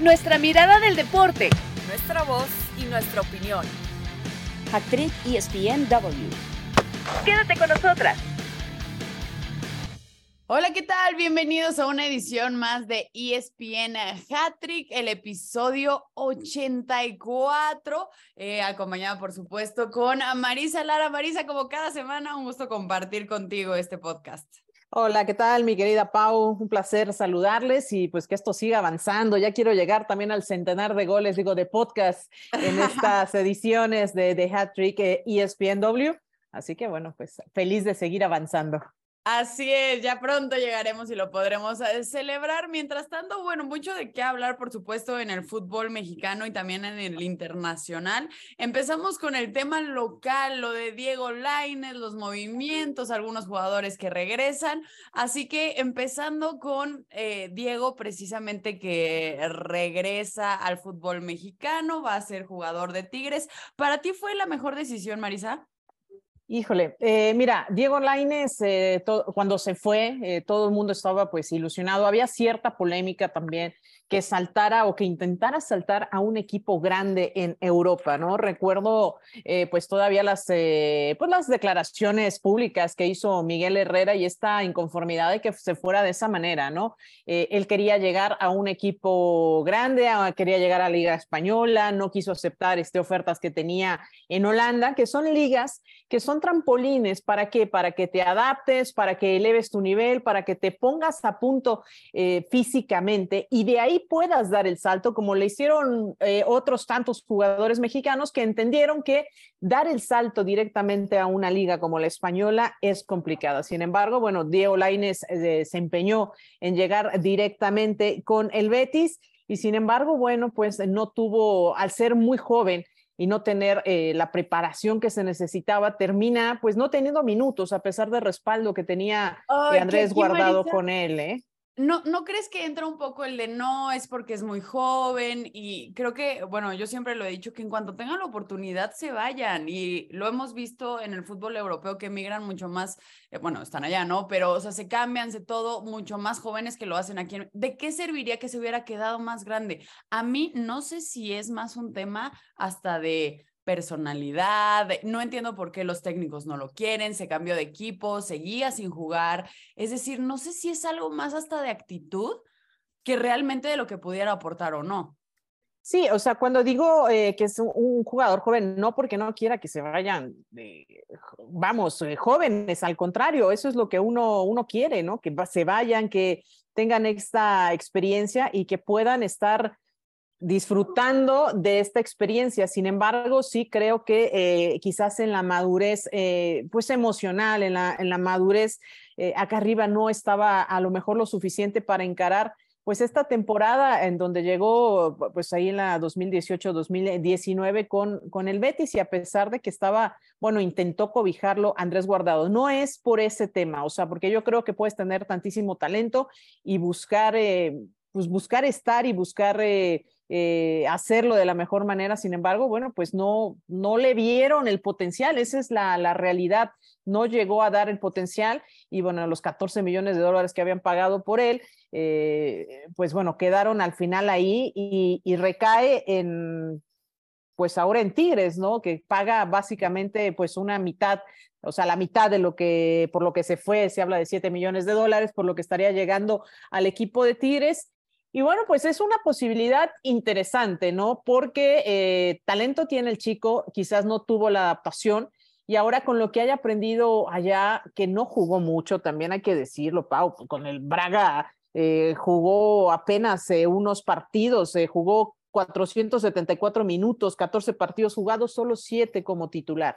nuestra mirada del deporte, nuestra voz y nuestra opinión. Actriz ESPNW. Quédate con nosotras. Hola, ¿qué tal? Bienvenidos a una edición más de ESPN Hattrick, el episodio 84, eh, acompañado por supuesto con Marisa Lara. Marisa, como cada semana, un gusto compartir contigo este podcast. Hola, ¿qué tal, mi querida Pau? Un placer saludarles y pues que esto siga avanzando. Ya quiero llegar también al centenar de goles, digo, de podcast en estas ediciones de, de Hat Trick ESPNW. Así que bueno, pues feliz de seguir avanzando. Así es, ya pronto llegaremos y lo podremos eh, celebrar. Mientras tanto, bueno, mucho de qué hablar, por supuesto, en el fútbol mexicano y también en el internacional. Empezamos con el tema local, lo de Diego Lainez, los movimientos, algunos jugadores que regresan. Así que empezando con eh, Diego, precisamente que regresa al fútbol mexicano, va a ser jugador de Tigres. ¿Para ti fue la mejor decisión, Marisa? Híjole, eh, mira, Diego Laines, eh, cuando se fue, eh, todo el mundo estaba pues ilusionado. Había cierta polémica también que saltara o que intentara saltar a un equipo grande en Europa, ¿no? Recuerdo eh, pues todavía las, pues las declaraciones públicas que hizo Miguel Herrera y esta inconformidad de que se fuera de esa manera, ¿no? Él quería llegar a un equipo grande, quería llegar a la Liga Española, no quiso aceptar este, ofertas que tenía en Holanda, que son ligas, que son trampolines, ¿para qué? Para que te adaptes, para que eleves tu nivel, para que te pongas a punto físicamente y de ahí puedas dar el salto, como le hicieron eh, otros tantos jugadores mexicanos que entendieron que dar el salto directamente a una liga como la española es complicada. Sin embargo, bueno, Diego Lainez eh, se empeñó en llegar directamente con el Betis y sin embargo, bueno, pues no tuvo, al ser muy joven, y no tener eh, la preparación que se necesitaba, termina pues no teniendo minutos a pesar del respaldo que tenía Andrés guardado con él. ¿eh? ¿No, ¿No crees que entra un poco el de no, es porque es muy joven? Y creo que, bueno, yo siempre lo he dicho, que en cuanto tengan la oportunidad se vayan. Y lo hemos visto en el fútbol europeo que emigran mucho más, eh, bueno, están allá, ¿no? Pero, o sea, se cambian, se todo, mucho más jóvenes que lo hacen aquí. ¿De qué serviría que se hubiera quedado más grande? A mí no sé si es más un tema hasta de personalidad. No entiendo por qué los técnicos no lo quieren, se cambió de equipo, seguía sin jugar. Es decir, no sé si es algo más hasta de actitud que realmente de lo que pudiera aportar o no. Sí, o sea, cuando digo eh, que es un, jugador joven, no porque no quiera que se vayan, vamos, eh, jóvenes, al contrario, eso es lo que uno, uno quiere, ¿no? Que se vayan, que tengan esta experiencia y que puedan estar disfrutando de esta experiencia. Sin embargo, sí creo que eh, quizás en la madurez, eh, pues emocional, en la, en la madurez, eh, acá arriba no estaba a lo mejor lo suficiente para encarar pues esta temporada en donde llegó pues ahí en la 2018-2019 con, con el Betis y a pesar de que estaba, bueno, intentó cobijarlo Andrés Guardado. No es por ese tema, o sea, porque yo creo que puedes tener tantísimo talento y buscar, pues buscar estar y buscar eh, hacerlo de la mejor manera. Sin embargo, bueno, pues no, no le vieron el potencial, esa es la, realidad. No llegó a dar el potencial y bueno, los 14 millones de dólares que habían pagado por él, eh, pues bueno, quedaron al final ahí y, y recae en, pues ahora en Tigres, ¿no? Que paga básicamente pues una mitad, o sea, la mitad de lo que, por lo que se fue, se habla de 7 millones de dólares, por lo que estaría llegando al equipo de Tigres. Y bueno, pues es una posibilidad interesante, ¿no? Porque eh, talento tiene el chico, quizás no tuvo la adaptación y ahora con lo que haya aprendido allá, que no jugó mucho, también hay que decirlo, Pau, con el Braga eh, jugó apenas eh, unos partidos, jugó 474 minutos, 14 partidos jugados, solo 7 como titular.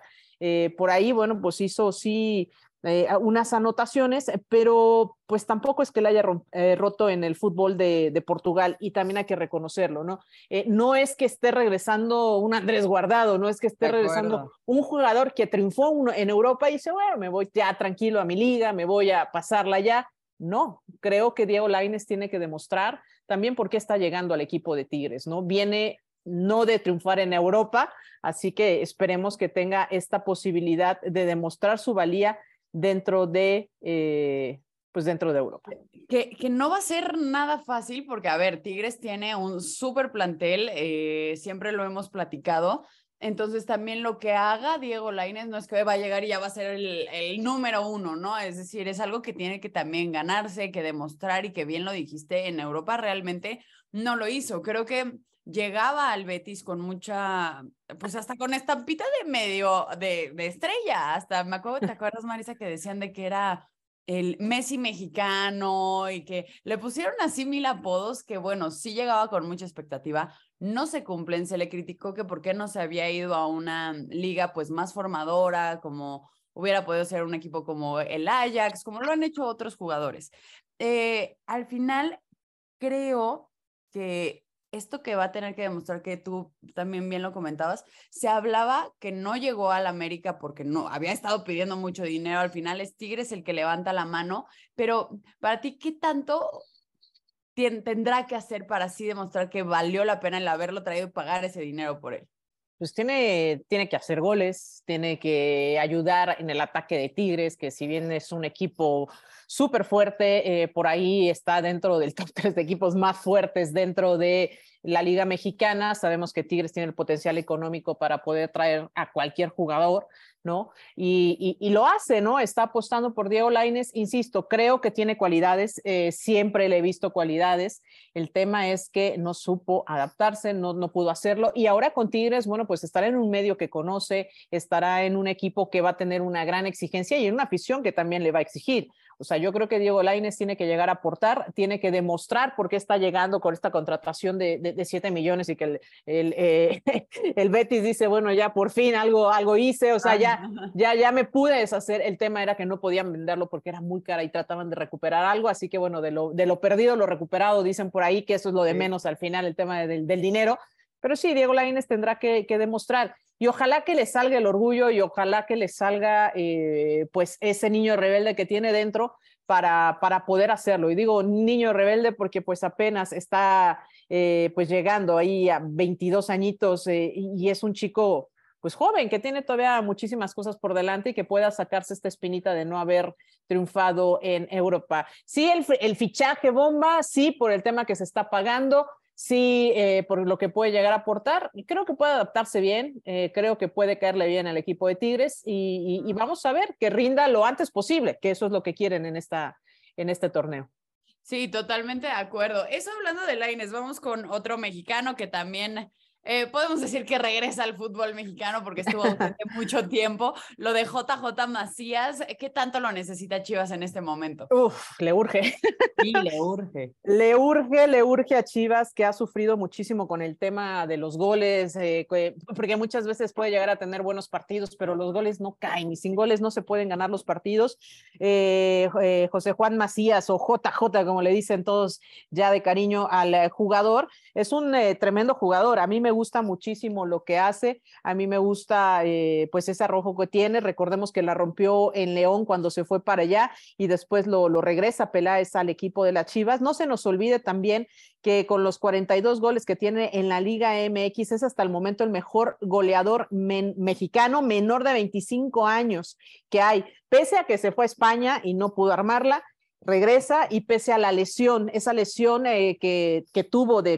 por ahí, bueno, pues hizo sí eh, unas anotaciones, pero pues tampoco es que le haya eh, roto en el fútbol de, Portugal y también hay que reconocerlo, ¿no? Eh, no es que esté regresando un Andrés Guardado, no es que esté regresando un jugador que triunfó en Europa y dice, bueno, me voy ya tranquilo a mi liga, me voy a pasarla ya. No, creo que Diego Laines tiene que demostrar también por qué está llegando al equipo de Tigres, ¿no? Viene no de triunfar en Europa, así que esperemos que tenga esta posibilidad de demostrar su valía dentro de, eh, pues dentro de Europa. Que, que, no va a ser nada fácil porque, a ver, Tigres tiene un súper plantel, eh, siempre lo hemos platicado. Entonces también lo que haga Diego Lainez no es que va a llegar y ya va a ser el, el, número uno, ¿no? Es decir, es algo que tiene que también ganarse, que demostrar y que bien lo dijiste, en Europa realmente no lo hizo. Creo que llegaba al Betis con mucha, pues hasta con estampita de medio, de, de estrella, hasta me acuerdo, ¿te acuerdas Marisa que decían de que era el Messi mexicano y que le pusieron así mil apodos que bueno, sí llegaba con mucha expectativa, no se cumplen, se le criticó que por qué no se había ido a una liga pues más formadora, como hubiera podido ser un equipo como el Ajax, como lo han hecho otros jugadores. Eh, al final, creo que esto que va a tener que demostrar que tú también bien lo comentabas, se hablaba que no llegó al América porque no había estado pidiendo mucho dinero, al final es Tigres el que levanta la mano, pero para ti, ¿qué tanto tendrá que hacer para así demostrar que valió la pena el haberlo traído y pagar ese dinero por él? Pues tiene, tiene que hacer goles, tiene que ayudar en el ataque de Tigres, que si bien es un equipo súper fuerte, eh, por ahí está dentro del top 3 de equipos más fuertes dentro de la Liga Mexicana. Sabemos que Tigres tiene el potencial económico para poder traer a cualquier jugador, ¿no? Y, lo hace, ¿no? Está apostando por Diego Laines, insisto, creo que tiene cualidades, eh, siempre le he visto cualidades. El tema es que no supo adaptarse, no, no pudo hacerlo. Y ahora con Tigres, bueno, pues estará en un medio que conoce, estará en un equipo que va a tener una gran exigencia y en una afición que también le va a exigir. O sea, yo creo que Diego Laines tiene que llegar a aportar, tiene que demostrar por qué está llegando con esta contratación de, de, 7 millones y que el, el, eh, el, Betis dice, bueno, ya por fin algo, algo hice, o sea, ya, ya, ya me pude deshacer. El tema era que no podían venderlo porque era muy cara y trataban de recuperar algo, así que bueno, de lo, de lo perdido, lo recuperado, dicen por ahí que eso es lo de menos al final, el tema del, del dinero. Pero sí, Diego Laines tendrá que, que demostrar y ojalá que le salga el orgullo y ojalá que le salga eh, pues ese niño rebelde que tiene dentro para, para poder hacerlo. Y digo niño rebelde porque pues apenas está eh, pues llegando ahí a 22 añitos eh, y, es un chico pues joven que tiene todavía muchísimas cosas por delante y que pueda sacarse esta espinita de no haber triunfado en Europa. Sí, el, el fichaje bomba, sí, por el tema que se está pagando, sí, eh, por lo que puede llegar a aportar. Creo que puede adaptarse bien, eh, creo que puede caerle bien al equipo de Tigres y, y, vamos a ver que rinda lo antes posible, que eso es lo que quieren en, esta, en este torneo. Sí, totalmente de acuerdo. Eso hablando de Laines, vamos con otro mexicano que también eh, podemos decir que regresa al fútbol mexicano porque estuvo durante mucho tiempo. Lo de JJ Macías, ¿qué tanto lo necesita Chivas en este momento? Uf, le urge. Sí, le urge. le urge, le urge a Chivas que ha sufrido muchísimo con el tema de los goles, eh, porque muchas veces puede llegar a tener buenos partidos, pero los goles no caen y sin goles no se pueden ganar los partidos. Eh, José Juan Macías o JJ, como le dicen todos ya de cariño al jugador, es un tremendo jugador. A mí me gusta muchísimo lo que hace, a mí me gusta eh, pues ese arrojo que tiene, recordemos que la rompió en León cuando se fue para allá y después lo, regresa Peláez al equipo de las Chivas. No se nos olvide también que con los 42 goles que tiene en la Liga MX es hasta el momento el mejor goleador mexicano menor de 25 años que hay, pese a que se fue a España y no pudo armarla regresa y pese a la lesión, esa lesión eh, que, tuvo de,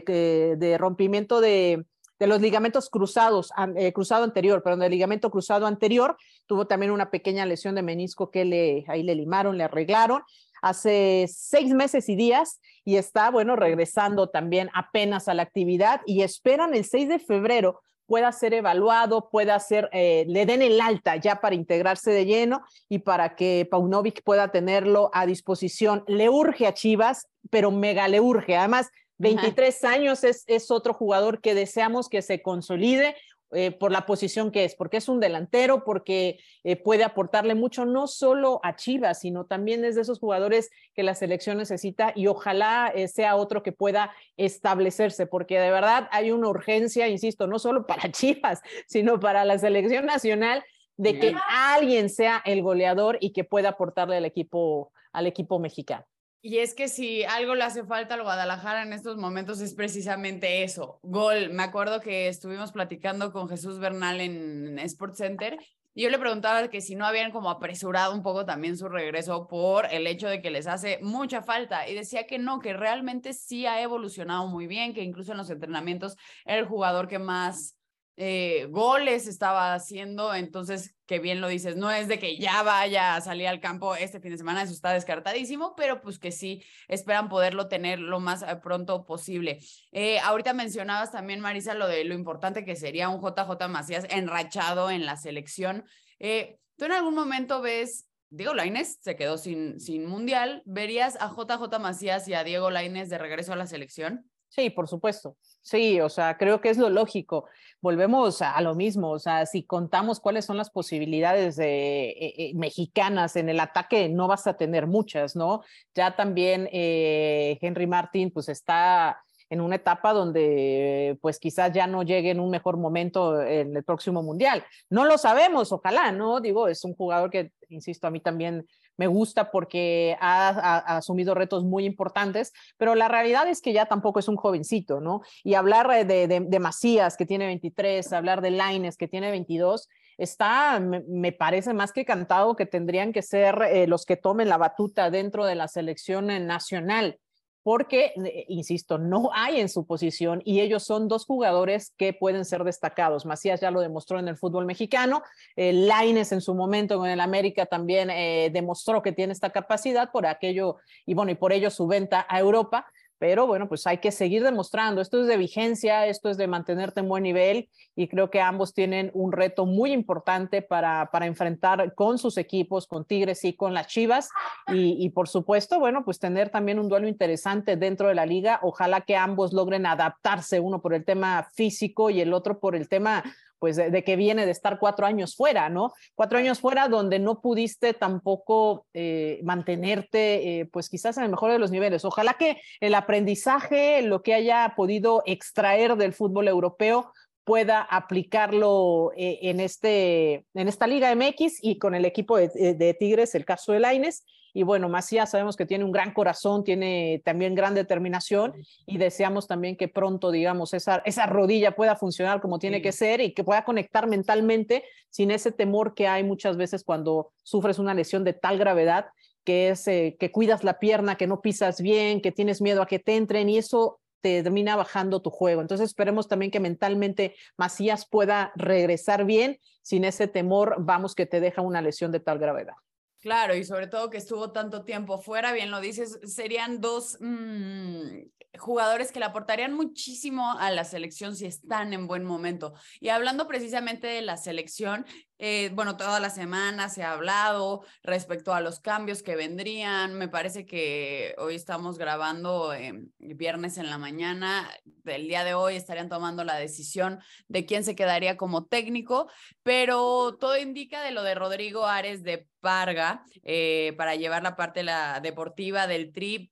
de rompimiento de, de los ligamentos cruzados, eh, cruzado anterior, perdón, del ligamento cruzado anterior, tuvo también una pequeña lesión de menisco que le, ahí le limaron, le arreglaron hace seis meses y días y está, bueno, regresando también apenas a la actividad y esperan el 6 de febrero pueda ser evaluado, pueda ser, eh, le den el alta ya para integrarse de lleno y para que Paunovic pueda tenerlo a disposición. Le urge a Chivas, pero mega le urge. Además, 23 años es, es otro jugador que deseamos que se consolide, eh, por la posición que es, porque es un delantero, porque eh, puede aportarle mucho no solo a Chivas, sino también es de esos jugadores que la selección necesita y ojalá eh, sea otro que pueda establecerse, porque de verdad hay una urgencia, insisto, no solo para Chivas, sino para la selección nacional de que alguien sea el goleador y que pueda aportarle al equipo, al equipo mexicano. Y es que si algo le hace falta al Guadalajara en estos momentos es precisamente eso, gol. Me acuerdo que estuvimos platicando con Jesús Bernal en Sports Center Y yo le preguntaba que si no habían como apresurado un poco también su regreso por el hecho de que les hace mucha falta. Y decía que no, que realmente sí ha evolucionado muy bien, que incluso en los entrenamientos era el jugador que más eh, goles estaba haciendo, entonces, que bien lo dices, no es de que ya vaya a salir al campo este fin de semana, eso está descartadísimo, pero pues que sí esperan poderlo tener lo más eh, pronto posible. Eh, ahorita mencionabas también, Marisa, lo de lo importante que sería un JJ Macías enrachado en la selección. ¿Tú en algún momento ves Diego Laines se quedó sin, sin mundial. ¿Verías a JJ Macías y a Diego Laines de regreso a la selección? Sí, por supuesto. Sí, o sea, creo que es lo lógico. Volvemos a, lo mismo, o sea, si contamos cuáles son las posibilidades de, eh, eh, mexicanas en el ataque, no vas a tener muchas, ¿no? Ya también eh, Henry Martín, pues está en una etapa donde pues quizás ya no llegue en un mejor momento en el próximo mundial. No lo sabemos, ojalá, ¿no? Digo, es un jugador que, insisto, a mí también me gusta porque ha, asumido retos muy importantes, pero la realidad es que ya tampoco es un jovencito, ¿no? Y hablar de, de, Macías, que tiene 23, hablar de Laines, que tiene 22, está, me, parece más que cantado que tendrían que ser eh, los que tomen la batuta dentro de la selección nacional porque, eh, insisto, no hay en su posición y ellos son dos jugadores que pueden ser destacados. Macías ya lo demostró en el fútbol mexicano, eh, Laines en su momento en el América también eh, demostró que tiene esta capacidad por aquello y bueno, y por ello su venta a Europa pero bueno, pues hay que seguir demostrando. Esto es de vigencia, esto es de mantenerte en buen nivel y creo que ambos tienen un reto muy importante para, para enfrentar con sus equipos, con Tigres y con las Chivas y, y, por supuesto, bueno, pues tener también un duelo interesante dentro de la liga. Ojalá que ambos logren adaptarse, uno por el tema físico y el otro por el tema pues de, que viene de estar cuatro años fuera, ¿no? Cuatro años fuera donde no pudiste tampoco eh, mantenerte, eh, pues quizás en el mejor de los niveles. Ojalá que el aprendizaje, lo que haya podido extraer del fútbol europeo, pueda aplicarlo eh, en, este, en esta Liga MX y con el equipo de, de Tigres, el caso de Laines, y bueno, Macías sabemos que tiene un gran corazón, tiene también gran determinación y deseamos también que pronto, digamos, esa, esa rodilla pueda funcionar como tiene que ser y que pueda conectar mentalmente sin ese temor que hay muchas veces cuando sufres una lesión de tal gravedad que es eh, que cuidas la pierna, que no pisas bien, que tienes miedo a que te entren y eso te termina bajando tu juego. Entonces esperemos también que mentalmente Macías pueda regresar bien sin ese temor, vamos, que te deja una lesión de tal gravedad. Claro, y sobre todo que estuvo tanto tiempo fuera, bien lo dices, serían dos mm, jugadores que le aportarían muchísimo a la selección si están en buen momento. Y hablando precisamente de la selección, eh, bueno, toda la semana se ha hablado respecto a los cambios que vendrían. Me parece que hoy estamos grabando viernes en la mañana. Del día de hoy estarían tomando la decisión de quién se quedaría como técnico, pero todo indica de lo de Rodrigo Ares de Parga eh, para llevar la parte la deportiva del trip.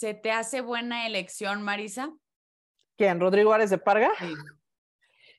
¿Se te hace buena elección, Marisa? ¿Quién? ¿Rodrigo Ares de Parga? Sí.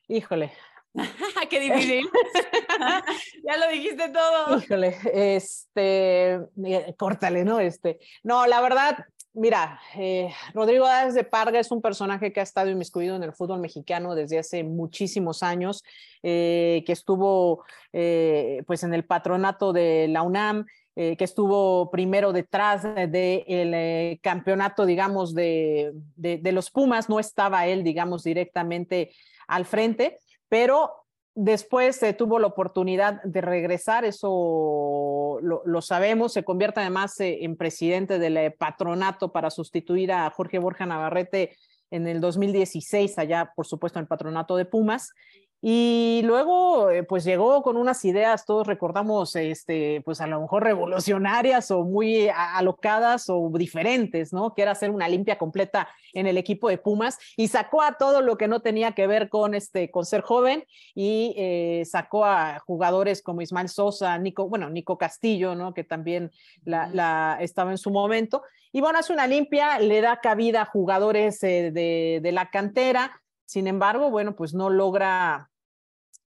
Híjole, Qué difícil. ya lo dijiste todo. Híjole, este, eh, córtale, ¿no? Este, no, la verdad, mira, eh, Rodrigo Árez de Parga es un personaje que ha estado inmiscuido en el fútbol mexicano desde hace muchísimos años, eh, que estuvo pues en el patronato de la UNAM, que estuvo primero detrás del campeonato, digamos, de, de, los Pumas, no estaba él, digamos, directamente al frente, pero después tuvo la oportunidad de regresar, eso lo, sabemos, se convierte además eh, en presidente del eh, patronato para sustituir a Jorge Borja Navarrete en el 2016, allá por supuesto en el patronato de Pumas, y luego, eh, pues llegó con unas ideas, todos recordamos, este, pues a lo mejor revolucionarias o muy alocadas o diferentes, ¿no? Que era hacer una limpia completa en el equipo de Pumas y sacó a todo lo que no tenía que ver con, este, con ser joven y eh, sacó a jugadores como Ismael Sosa, Nico, bueno, Nico Castillo, ¿no? Que también la, estaba en su momento. Y bueno, hace una limpia, le da cabida a jugadores eh, de, de la cantera. Sin embargo, bueno, pues no logra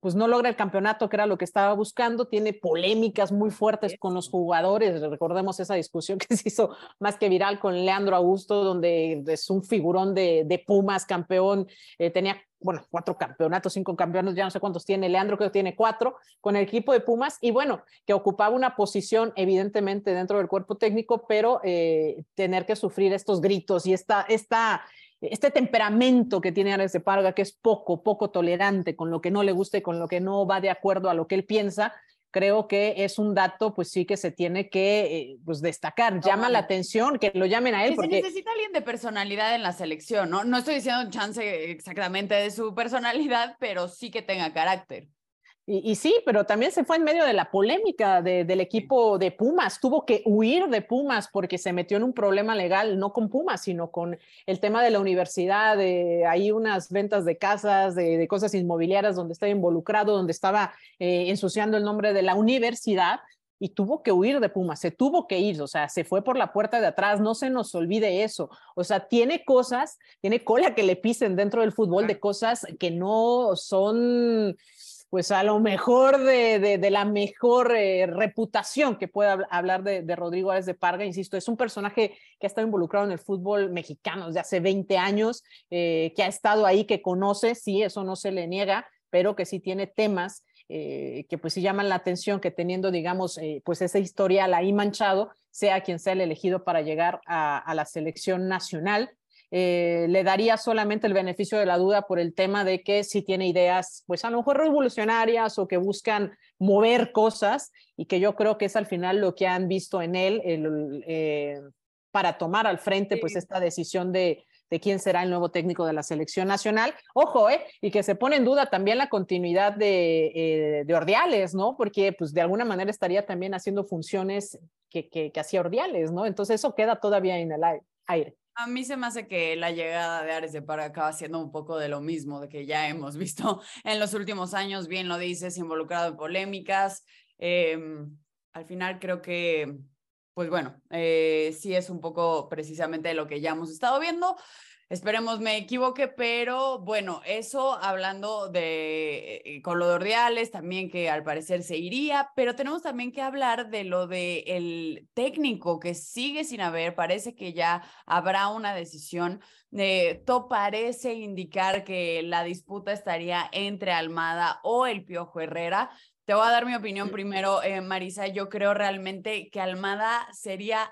pues no logra el campeonato, que era lo que estaba buscando, tiene polémicas muy fuertes con los jugadores, recordemos esa discusión que se hizo más que viral con Leandro Augusto, donde es un figurón de, de Pumas, campeón, eh, tenía, bueno, cuatro campeonatos, cinco campeonatos, ya no sé cuántos tiene, Leandro creo que tiene cuatro, con el equipo de Pumas, y bueno, que ocupaba una posición evidentemente dentro del cuerpo técnico, pero eh, tener que sufrir estos gritos y esta, esta este temperamento que tiene Ares de Parga, que es poco, poco tolerante con lo que no le gusta y con lo que no va de acuerdo a lo que él piensa, creo que es un dato, pues sí que se tiene que eh, pues destacar. Llama la atención que lo llamen a él. porque... Se necesita alguien de personalidad en la selección, ¿no? No estoy diciendo chance exactamente de su personalidad, pero sí que tenga carácter. Y, sí, pero también se fue en medio de la polémica del equipo de Pumas. Tuvo que huir de Pumas porque se metió en un problema legal, no con Pumas, sino con el tema de la universidad, de ahí unas ventas de casas, de, cosas inmobiliarias donde estaba involucrado, donde estaba eh, ensuciando el nombre de la universidad y tuvo que huir de Pumas, se tuvo que ir, o sea, se fue por la puerta de atrás, no se nos olvide eso, o sea, tiene cosas, tiene cola que le pisen dentro del fútbol de cosas que no son pues a lo mejor de, de, la mejor eh, reputación que pueda hablar de, de, Rodrigo Árez de Parga, insisto, es un personaje que ha estado involucrado en el fútbol mexicano desde hace 20 años, eh, que ha estado ahí, que conoce, sí, eso no se le niega, pero que sí tiene temas eh, que pues sí llaman la atención, que teniendo, digamos, pues ese historial ahí manchado, sea quien sea el elegido para llegar a, a la selección nacional. Eh, le daría solamente el beneficio de la duda por el tema de que si tiene ideas, pues a lo mejor revolucionarias o que buscan mover cosas y que yo creo que es al final lo que han visto en él eh, para tomar al frente pues esta decisión de, de quién será el nuevo técnico de la selección nacional. Ojo, ¿eh? Y que se pone en duda también la continuidad de, eh, de Ordiales, ¿no? Porque pues de alguna manera estaría también haciendo funciones que, que, que hacía Ordiales, ¿no? Entonces eso queda todavía en el aire. A mí se me hace que la llegada de Ares de Parga acaba siendo un poco de lo mismo, de que ya hemos visto en los últimos años, bien lo dices, involucrado en polémicas. Em, al final creo que, pues bueno, eh, sí es un poco precisamente lo que ya hemos estado viendo. Esperemos me equivoque, pero bueno, eso hablando de eh, con lo de Ordiales, también que al parecer se iría, pero tenemos también que hablar de lo de el técnico que sigue sin haber, parece que ya habrá una decisión. Eh, todo parece indicar que la disputa estaría entre Almada o el Piojo Herrera. Te voy a dar mi opinión primero, eh, Marisa. Yo creo realmente que Almada sería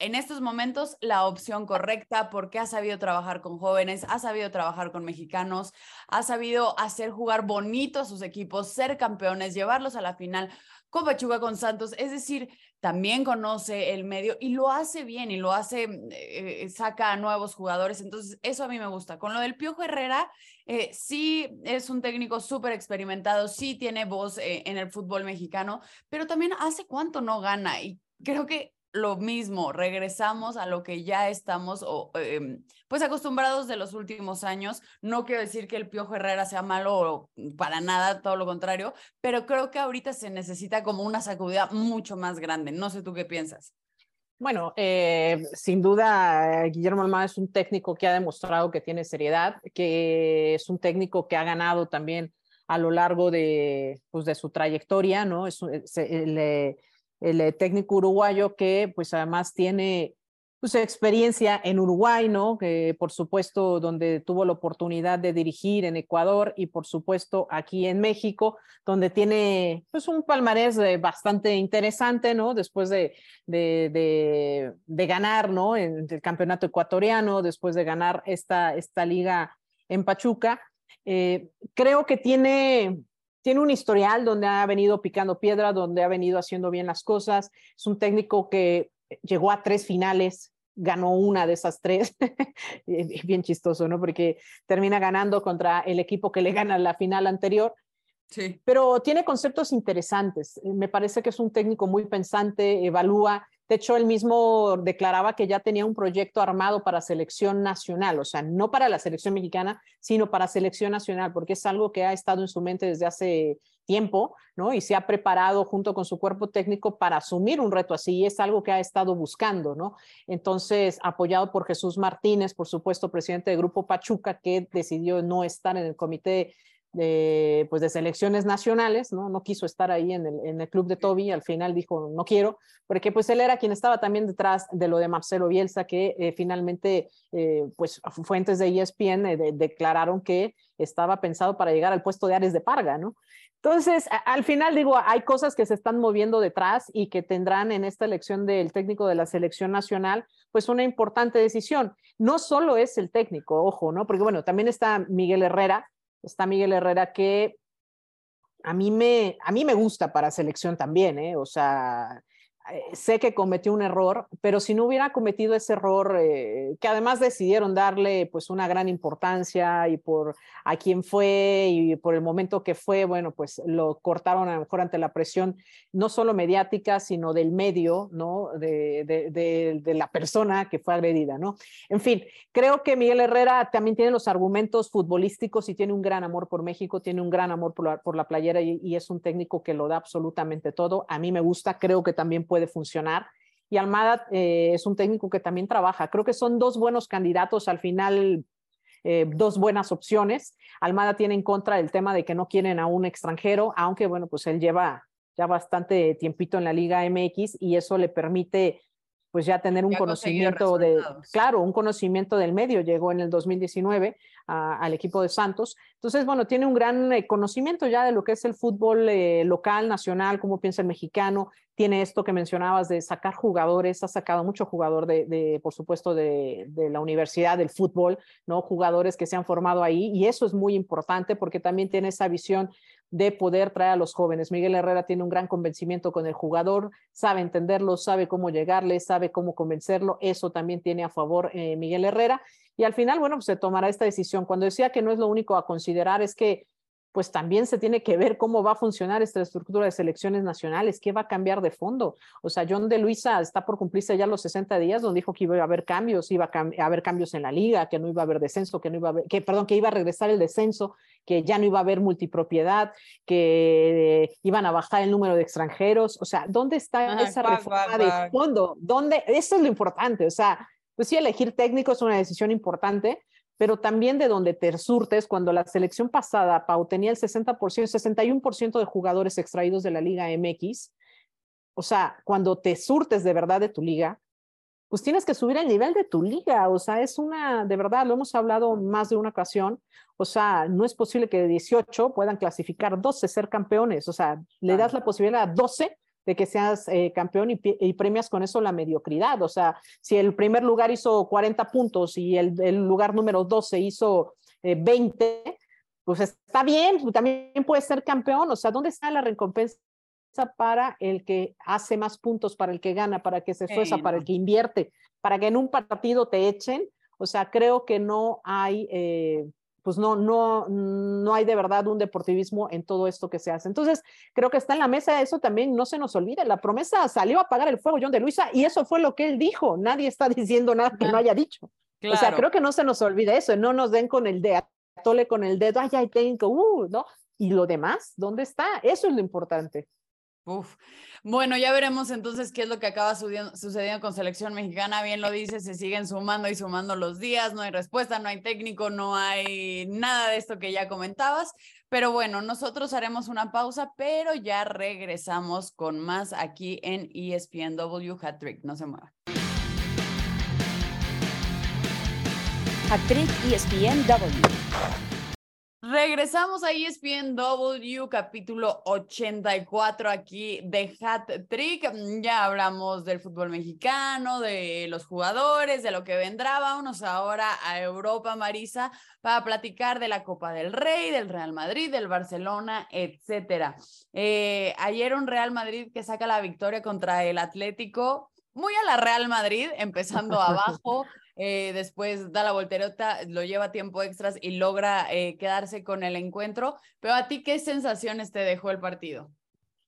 en estos momentos la opción correcta porque ha sabido trabajar con jóvenes, ha sabido trabajar con mexicanos, ha sabido hacer jugar bonito a sus equipos, ser campeones, llevarlos a la final con Pachuca, con Santos, es decir, también conoce el medio y lo hace bien y lo hace, eh, saca a nuevos jugadores, entonces eso a mí me gusta. Con lo del Piojo Herrera, eh, sí es un técnico súper experimentado, sí tiene voz eh, en el fútbol mexicano, pero también hace cuánto no gana y creo que lo mismo, regresamos a lo que ya estamos em, pues acostumbrados de los últimos años. No quiero decir que el Piojo Herrera sea malo o para nada, todo lo contrario, pero creo que ahorita se necesita como una sacudida mucho más grande. No sé tú qué piensas. Bueno, eh, sin duda, Guillermo Almada es un técnico que ha demostrado que tiene seriedad, que es un técnico que ha ganado también a lo largo de, pues, de su trayectoria, ¿no? Es, le, el eh, técnico uruguayo que pues además tiene pues, experiencia en Uruguay, ¿no? Que por supuesto donde tuvo la oportunidad de dirigir en Ecuador y por supuesto aquí en México, donde tiene pues un palmarés eh, bastante interesante, ¿no? Después de, de, de, ganar, ¿no? En el campeonato ecuatoriano, después de ganar esta, esta liga en Pachuca. Eh, creo que tiene tiene un historial donde ha venido picando piedra, donde ha venido haciendo bien las cosas. Es un técnico que llegó a tres finales, ganó una de esas tres. bien chistoso, ¿no? Porque termina ganando contra el equipo que le gana la final anterior. Sí. Pero tiene conceptos interesantes. Me parece que es un técnico muy pensante, evalúa, de hecho, él mismo declaraba que ya tenía un proyecto armado para selección nacional, o sea, no para la selección mexicana, sino para selección nacional, porque es algo que ha estado en su mente desde hace tiempo, ¿no? Y se ha preparado junto con su cuerpo técnico para asumir un reto así, y es algo que ha estado buscando, ¿no? Entonces, apoyado por Jesús Martínez, por supuesto, presidente del Grupo Pachuca, que decidió no estar en el comité de, pues de selecciones nacionales, ¿no? No quiso estar ahí en el, en el club de Toby, al final dijo, no quiero, porque pues él era quien estaba también detrás de lo de Marcelo Bielsa, que eh, finalmente, eh, pues fuentes de ESPN eh, declararon que estaba pensado para llegar al puesto de Ares de Parga, ¿no? Entonces, al final digo, hay cosas que se están moviendo detrás y que tendrán en esta elección del técnico de la selección nacional, pues una importante decisión. No solo es el técnico, ojo, ¿no? Porque bueno, también está Miguel Herrera, está Miguel Herrera que a mí me, a mí me gusta para selección también, ¿eh? O sea, eh, sé que cometió un error, pero si no hubiera cometido ese error, eh, que además decidieron darle pues una gran importancia y por a quién fue y por el momento que fue, bueno, pues lo cortaron a lo mejor ante la presión no solo mediática, sino del medio, ¿no? De, de, de, la persona que fue agredida, ¿no? En fin, creo que Miguel Herrera también tiene los argumentos futbolísticos y tiene un gran amor por México, tiene un gran amor por la, por la playera y, y es un técnico que lo da absolutamente todo. A mí me gusta, creo que también puede funcionar. Y Almada eh, es un técnico que también trabaja. Creo que son dos buenos candidatos al final. Eh, dos buenas opciones. Almada tiene en contra el tema de que no quieren a un extranjero, aunque bueno, pues él lleva ya bastante tiempito en la Liga MX y eso le permite pues ya tener un conocimiento de, claro, un conocimiento del medio. Llegó en el 2019 al equipo de Santos. Entonces, bueno, tiene un gran eh, conocimiento ya de lo que es el fútbol eh, local, nacional, cómo piensa el mexicano. Tiene esto que mencionabas de sacar jugadores, ha sacado mucho jugador de, de por supuesto, de, de, la universidad del fútbol, ¿no? Jugadores que se han formado ahí y eso es muy importante porque también tiene esa visión de poder traer a los jóvenes. Miguel Herrera tiene un gran convencimiento con el jugador, sabe entenderlo, sabe cómo llegarle, sabe cómo convencerlo. Eso también tiene a favor eh, Miguel Herrera. Y al final, bueno, pues se tomará esta decisión. Cuando decía que no es lo único a considerar, es que pues también se tiene que ver cómo va a funcionar esta estructura de selecciones nacionales, qué va a cambiar de fondo. O sea, John de Luisa está por cumplirse ya los 60 días, donde dijo que iba a haber cambios, iba a, haber cambios en la liga, que no iba a haber descenso, que no iba a haber, que perdón, que iba a regresar el descenso, que ya no iba a haber multipropiedad, que iban a bajar el número de extranjeros. O sea, ¿dónde está esa reforma de fondo? ¿Dónde? Eso es lo importante. O sea, pues sí, elegir técnico es una decisión importante, pero también de donde te surtes, cuando la selección pasada, Pau, tenía el 60%, 61% de jugadores extraídos de la Liga MX, o sea, cuando te surtes de verdad de tu liga, pues tienes que subir el nivel de tu liga, o sea, es una, de verdad, lo hemos hablado más de una ocasión, o sea, no es posible que de 18 puedan clasificar 12, ser campeones, o sea, le das la posibilidad a 12 de que seas eh, campeón y, premias con eso la mediocridad. O sea, si el primer lugar hizo 40 puntos y el, lugar número 12 hizo 20, eh, pues está bien, pues también puede ser campeón. O sea, ¿dónde está la recompensa? para el que hace más puntos, para el que gana, para el que se esfuerza, para el que invierte, para que en un partido te echen. O sea, creo que no hay eh, pues no, no, no hay de verdad un deportivismo en todo esto que se hace. Entonces, creo que está en la mesa, eso también no se nos olvide. La promesa salió a apagar el fuego John de Luisa y eso fue lo que él dijo. Nadie está diciendo nada que no haya dicho. O sea, creo que no se nos olvide eso, no nos den con el dedo, tole con el dedo, ay, ay, tengo, uh, ¿no? Y lo demás, ¿dónde está? Eso es lo importante. Bueno, ya veremos entonces qué es lo que acaba sucediendo con selección mexicana. Bien lo dice, se siguen sumando y sumando los días, no hay respuesta, no hay técnico, no hay nada de esto que ya comentabas. Pero bueno, nosotros haremos una pausa, pero ya regresamos con más aquí en ESPNW Hat Trick. No se mueva. Hat Trick ESPNW. Regresamos a ESPN W, capítulo 84 aquí de Hat Trick. Ya hablamos del fútbol mexicano, de los jugadores, de lo que vendrá. Vámonos ahora a Europa, Marisa, para platicar de la Copa del Rey, del Real Madrid, del Barcelona, etcétera. Eh, ayer un Real Madrid que saca la victoria contra el Atlético, muy a la Real Madrid, empezando abajo. Eh, después da la voltereta, lo lleva tiempo extras y logra eh, quedarse con el encuentro. Pero a ti, ¿qué sensaciones te dejó el partido?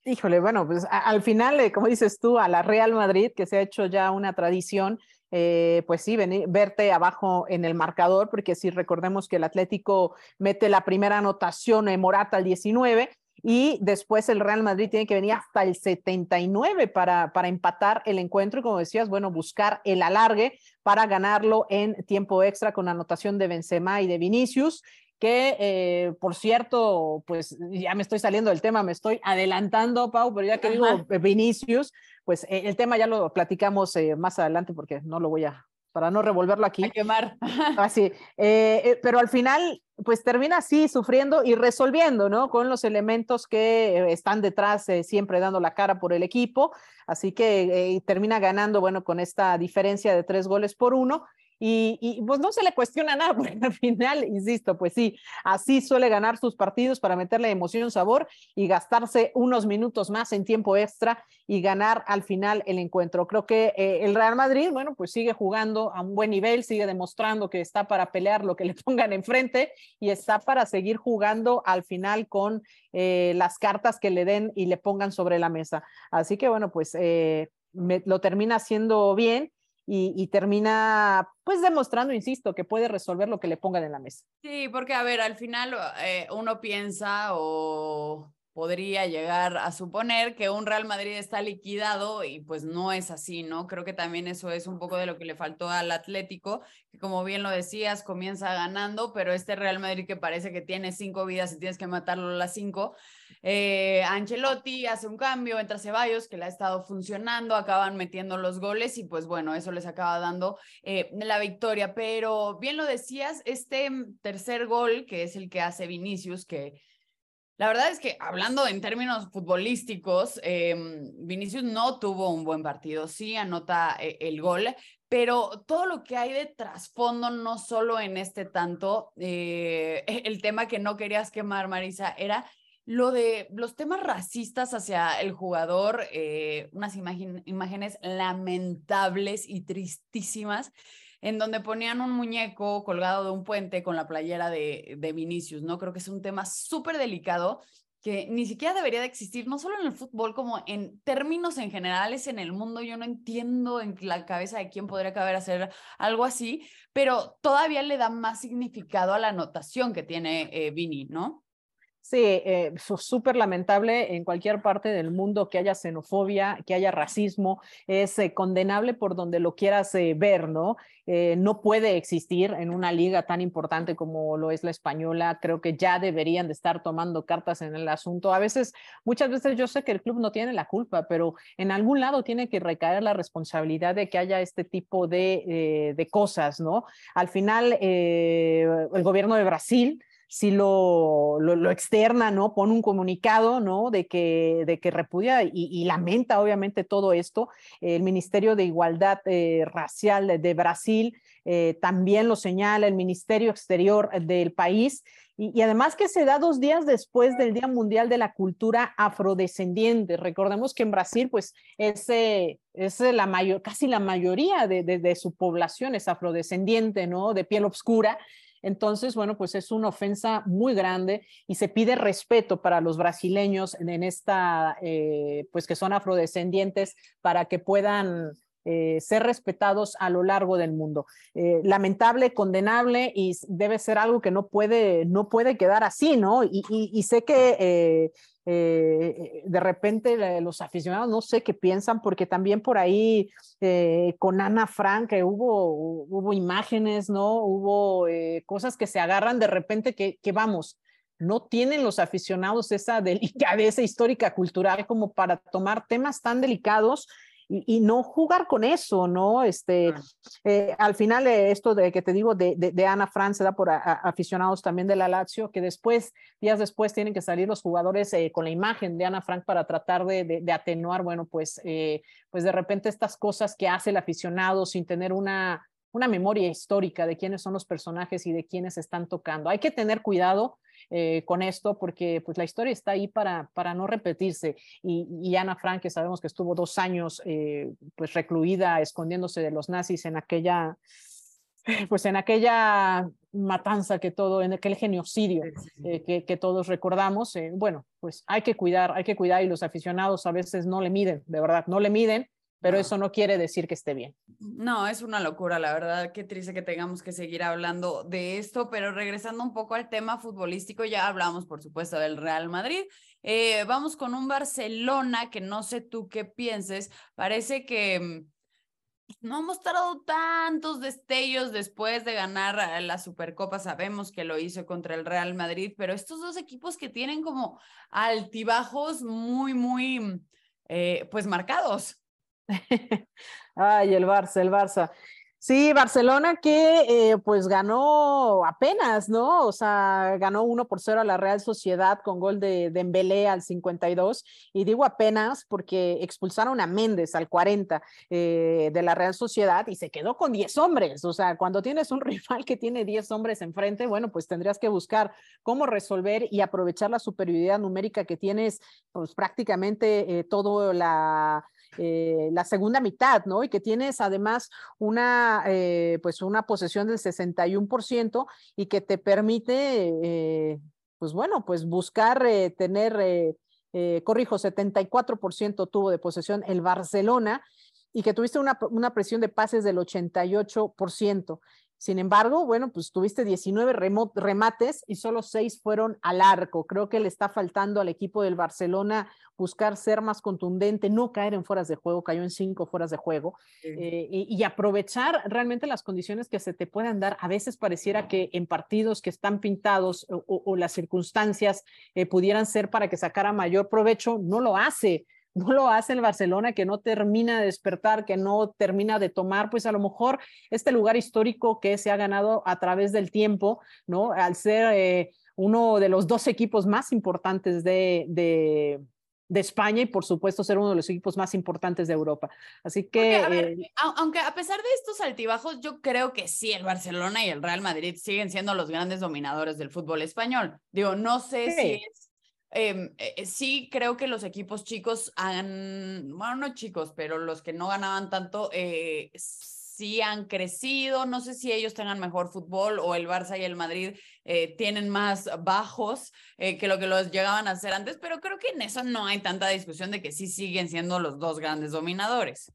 Híjole, bueno, pues al final, eh, como dices tú, a la Real Madrid, que se ha hecho ya una tradición, pues sí, verte abajo en el marcador, porque si recordemos que el Atlético mete la primera anotación en Morata al 19 y después el Real Madrid tiene que venir hasta el 79 para, para empatar el encuentro y como decías, bueno, buscar el alargue para ganarlo en tiempo extra con anotación de Benzema y de Vinicius que eh, por cierto, pues ya me estoy saliendo del tema, me estoy adelantando, Pau, pero ya que digo Vinicius, pues eh, el tema ya lo platicamos eh, más adelante porque no lo voy a, para no revolverlo aquí. A quemar. Así, pero al final, pues termina así, sufriendo y resolviendo, ¿no? Con los elementos que están detrás, siempre dando la cara por el equipo. Así que termina ganando, bueno, con esta diferencia de tres goles por uno y, pues no se le cuestiona nada, porque al final, insisto, pues sí, así suele ganar sus partidos para meterle emoción, sabor y gastarse unos minutos más en tiempo extra y ganar al final el encuentro. Creo que eh, el Real Madrid, bueno, pues sigue jugando a un buen nivel, sigue demostrando que está para pelear lo que le pongan enfrente y está para seguir jugando al final con eh, las cartas que le den y le pongan sobre la mesa. Así que bueno, pues eh, lo termina haciendo bien y, termina pues demostrando, insisto, que puede resolver lo que le pongan en la mesa. Sí, porque a ver, al final eh, uno piensa o podría llegar a suponer que un Real Madrid está liquidado y pues no es así, ¿no? Creo que también eso es un poco de lo que le faltó al Atlético, que como bien lo decías, comienza ganando, pero este Real Madrid que parece que tiene cinco vidas y tienes que matarlo a las cinco, eh, Ancelotti hace un cambio, entra Ceballos, que le ha estado funcionando, acaban metiendo los goles y pues bueno, eso les acaba dando eh, la victoria, pero bien lo decías, este tercer gol, que es el que hace Vinicius, que la verdad es que hablando en términos futbolísticos, em, Vinicius no tuvo un buen partido, sí anota eh, el gol, pero todo lo que hay de trasfondo, no solo en este tanto, eh, el tema que no querías quemar, Marisa, era lo de los temas racistas hacia el jugador, eh, unas imágenes lamentables y tristísimas en donde ponían un muñeco colgado de un puente con la playera de, de Vinicius, ¿no? Creo que es un tema súper delicado que ni siquiera debería de existir, no solo en el fútbol, como en términos en generales en el mundo. Yo no entiendo en la cabeza de quién podría caber hacer algo así, pero todavía le da más significado a la anotación que tiene eh, ¿no? Sí, eh, súper lamentable en cualquier parte del mundo que haya xenofobia, que haya racismo, es eh, condenable por donde lo quieras eh, ver, ¿no? Eh, no puede existir en una liga tan importante como lo es la española. Creo que ya deberían de estar tomando cartas en el asunto. A veces, muchas veces yo sé que el club no tiene la culpa, pero en algún lado tiene que recaer la responsabilidad de que haya este tipo de, de cosas, ¿no? Al final, el gobierno de Brasil si lo, lo, externa, ¿no? Pone un comunicado, ¿no? De que, de que repudia y, lamenta obviamente todo esto. El Ministerio de Igualdad eh, Racial de Brasil eh, también lo señala, el Ministerio Exterior del país. Y, además que se da dos días después del Día Mundial de la Cultura Afrodescendiente. Recordemos que en Brasil, pues, es, es la mayor, casi la mayoría de, de, de, su población es afrodescendiente, ¿no? De piel oscura. Entonces, bueno, pues es una ofensa muy grande y se pide respeto para los brasileños en, esta, eh, pues que son afrodescendientes, para que puedan eh, ser respetados a lo largo del mundo. Eh, lamentable, condenable y debe ser algo que no puede, no puede quedar así, ¿no? Y, sé que de repente los aficionados no sé qué piensan, porque también por ahí eh, con Ana Frank hubo, hubo imágenes, ¿no? Hubo eh, cosas que se agarran de repente que vamos, no tienen los aficionados esa delicadeza histórica cultural como para tomar temas tan delicados y, no jugar con eso, ¿no? Este, eh, al final, eh, esto de que te digo de, de, Ana Frank se da por aficionados también de la Lazio, que después, días después, tienen que salir los jugadores eh, con la imagen de Ana Frank para tratar de, de atenuar, bueno, pues, pues de repente estas cosas que hace el aficionado sin tener una, una memoria histórica de quiénes son los personajes y de quiénes están tocando. Hay que tener cuidado eh, con esto porque pues la historia está ahí para, para no repetirse. Y, Ana Frank, que sabemos que estuvo dos años eh, pues recluida, escondiéndose de los nazis en aquella pues en aquella matanza que todo, en aquel genocidio eh, que, que, todos recordamos, bueno, pues hay que cuidar, hay que cuidar y los aficionados a veces no le miden, de verdad, no le miden pero eso no quiere decir que esté bien. No, es una locura, la verdad, qué triste que tengamos que seguir hablando de esto, pero regresando un poco al tema futbolístico, ya hablamos, por supuesto, del Real Madrid. Eh, vamos con un Barcelona que no sé tú qué pienses, parece que mm, no ha mostrado tantos destellos después de ganar la Supercopa. Sabemos que lo hizo contra el Real Madrid, pero estos dos equipos que tienen como altibajos muy, muy, eh, pues marcados. Ay, el Barça, el Barça. Sí, Barcelona que eh, pues ganó apenas, ¿no? O sea, ganó 1 por 0 a la Real Sociedad con gol de Dembélé al 52 y digo apenas porque expulsaron a Méndez al 40 eh, de la Real Sociedad y se quedó con 10 hombres. O sea, cuando tienes un rival que tiene 10 hombres enfrente, bueno, pues tendrías que buscar cómo resolver y aprovechar la superioridad numérica que tienes pues prácticamente eh, todo la eh, la segunda mitad, ¿no? Y que tienes además una, eh, pues una posesión del 61% y que te permite, eh, pues bueno, pues buscar tener, corrijo, 74% tuvo de posesión el Barcelona y que tuviste una, una presión de pases del 88%. Sin embargo, bueno, pues tuviste 19 remates y solo 6 fueron al arco. Creo que le está faltando al equipo del Barcelona buscar ser más contundente, no caer en fueras de juego, cayó en 5 fueras de juego, eh, y, aprovechar realmente las condiciones que se te puedan dar. A veces pareciera que en partidos que están pintados o, las circunstancias eh, pudieran ser para que sacara mayor provecho, no lo hace no lo hace el Barcelona, que no termina de despertar, que no termina de tomar, pues a lo mejor este lugar histórico que se ha ganado a través del tiempo, ¿no? Al ser eh, uno de los dos equipos más importantes de, de, España y por supuesto ser uno de los equipos más importantes de Europa. Así que... Eh, aunque a pesar de estos altibajos, yo creo que sí, el Barcelona y el Real Madrid siguen siendo los grandes dominadores del fútbol español. Digo, no sé si es eh, eh, sí creo que los equipos chicos han, bueno, no chicos, pero los que no ganaban tanto, eh, sí han crecido. No sé si ellos tengan mejor fútbol o el Barça y el Madrid tienen más bajos que lo que los llegaban a hacer antes, pero creo que en eso no hay tanta discusión de que sí siguen siendo los dos grandes dominadores.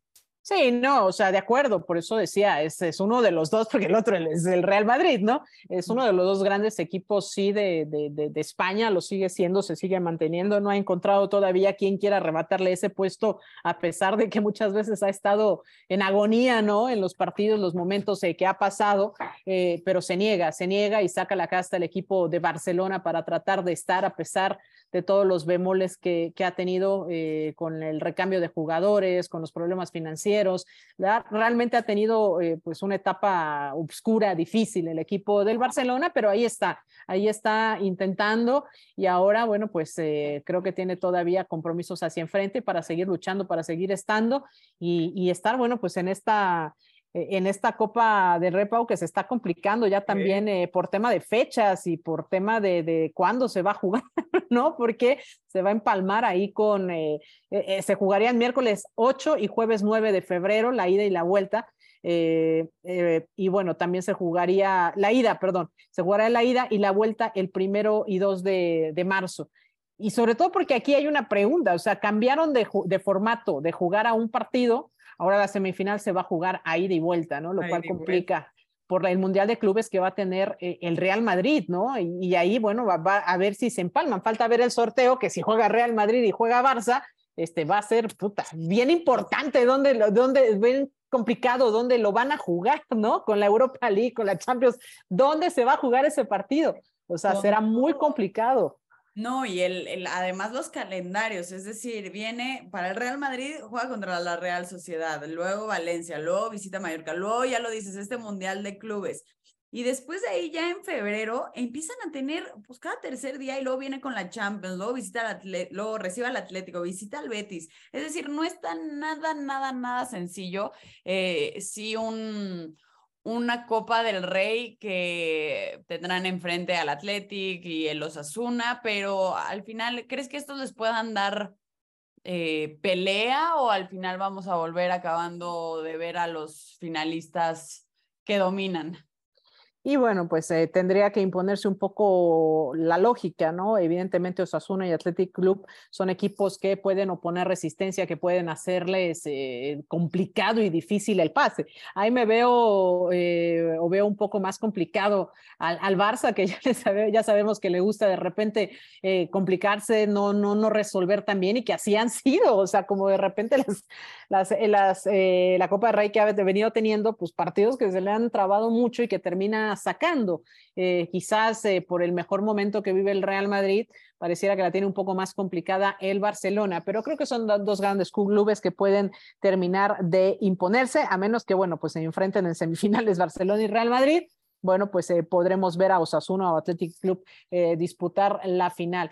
Sí, no, o sea, de acuerdo, por eso decía, es, uno de los dos, porque el otro es el Real Madrid, ¿no? Es uno de los dos grandes equipos, sí, de, de, de, España, lo sigue siendo, se sigue manteniendo, no ha encontrado todavía quien quiera arrebatarle ese puesto, a pesar de que muchas veces ha estado en agonía, ¿no? En los partidos, los momentos eh, que ha pasado, eh, pero se niega, se niega y saca la casta el equipo de Barcelona para tratar de estar, a pesar de todos los bemoles que, que ha tenido eh, con el recambio de jugadores, con los problemas financieros. Realmente ha tenido eh, pues una etapa oscura, difícil el equipo del Barcelona, pero ahí está, ahí está intentando y ahora, bueno, pues eh, creo que tiene todavía compromisos hacia enfrente para seguir luchando, para seguir estando y, estar, bueno, pues en esta en esta Copa de Repau que se está complicando ya también eh, por tema de fechas y por tema de, de, cuándo se va a jugar, ¿no? Porque se va a empalmar ahí con, eh, se jugarían miércoles 8 y jueves 9 de febrero, la ida y la vuelta. y bueno, también se jugaría la ida, perdón, se jugará la ida y la vuelta el primero y 2 de, de marzo. Y sobre todo porque aquí hay una pregunta, o sea, cambiaron de, de formato de jugar a un partido Ahora la semifinal se va a jugar a ida y vuelta, ¿no? Lo cual complica por el Mundial de Clubes que va a tener eh, el Real Madrid, ¿no? Y, ahí, bueno, va, a ver si se empalman. Falta ver el sorteo, que si juega Real Madrid y juega Barça, este va a ser, puta, bien importante, dónde, dónde, bien complicado, dónde lo van a jugar, ¿no? Con la Europa League, con la Champions, ¿dónde se va a jugar ese partido? O sea, será muy complicado. No, y el, además los calendarios, es decir, viene para el Real Madrid, juega contra la Real Sociedad, luego Valencia, luego visita Mallorca, luego ya lo dices, este Mundial de Clubes. Y después de ahí, ya en febrero, empiezan a tener, pues cada tercer día y luego viene con la Champions, luego visita al luego recibe al Atlético, visita al Betis. Es decir, no está nada, nada, nada sencillo. Eh, sí, un, una Copa del Rey que tendrán enfrente al Athletic y el Osasuna, pero al final, ¿crees que estos les puedan dar eh, pelea o al final vamos a volver acabando de ver a los finalistas que dominan? Y bueno, pues eh, tendría que imponerse un poco la lógica, ¿no? Evidentemente Osasuna y Athletic Club son equipos que pueden oponer resistencia, que pueden hacerles eh, complicado y difícil el pase. Ahí me veo eh, o veo un poco más complicado al, al Barça, que ya, sabe, ya, sabemos que le gusta de repente complicarse, no, no, no resolver tan bien y que así han sido, o sea, como de repente las, las, las la Copa de Rey que ha venido teniendo, pues partidos que se le han trabado mucho y que termina sacando. Eh, quizás eh, por el mejor momento que vive el Real Madrid, pareciera que la tiene un poco más complicada el Barcelona, pero creo que son dos grandes clubes que pueden terminar de imponerse, a menos que, bueno, pues se enfrenten en semifinales Barcelona y Real Madrid. Bueno, pues eh, podremos ver a Osasuna o Athletic Club disputar la final.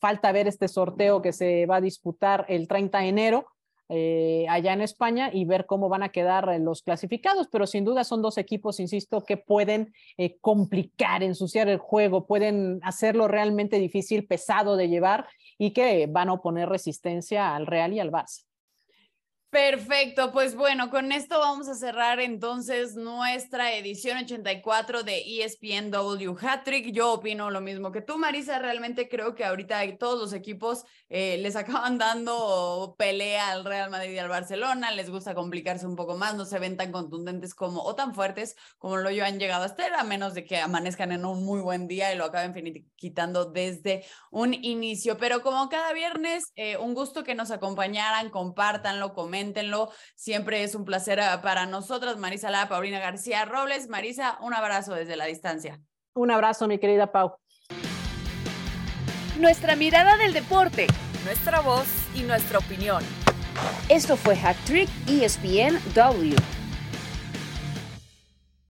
falta ver este sorteo que se va a disputar el 30 de enero eh, allá en España y ver cómo van a quedar eh, los clasificados, pero sin duda son dos equipos, insisto, que pueden eh, complicar, ensuciar el juego, pueden hacerlo realmente difícil, pesado de llevar y que van a oponer resistencia al Real y al Barça. Perfecto, pues bueno, con esto vamos a cerrar entonces nuestra edición 84 de ESPNW Hattrick. Yo opino lo mismo que tú, Marisa. Realmente creo que ahorita todos los equipos eh, les acaban dando pelea al Real Madrid y al Barcelona. Les gusta complicarse un poco más, no se ven tan contundentes como o tan fuertes como lo han llegado a estar, a menos de que amanezcan en un muy buen día y lo acaben quitando desde un inicio. Pero como cada viernes, eh, un gusto que nos acompañaran, compártanlo, comenten Siempre es un placer ah, para nosotras. Marisa La, Paulina García Robles. Marisa, un abrazo desde la distancia. Un abrazo, mi querida Pau. Nuestra mirada del deporte. Nuestra voz y nuestra opinión. Esto fue Hat Trick ESPN W.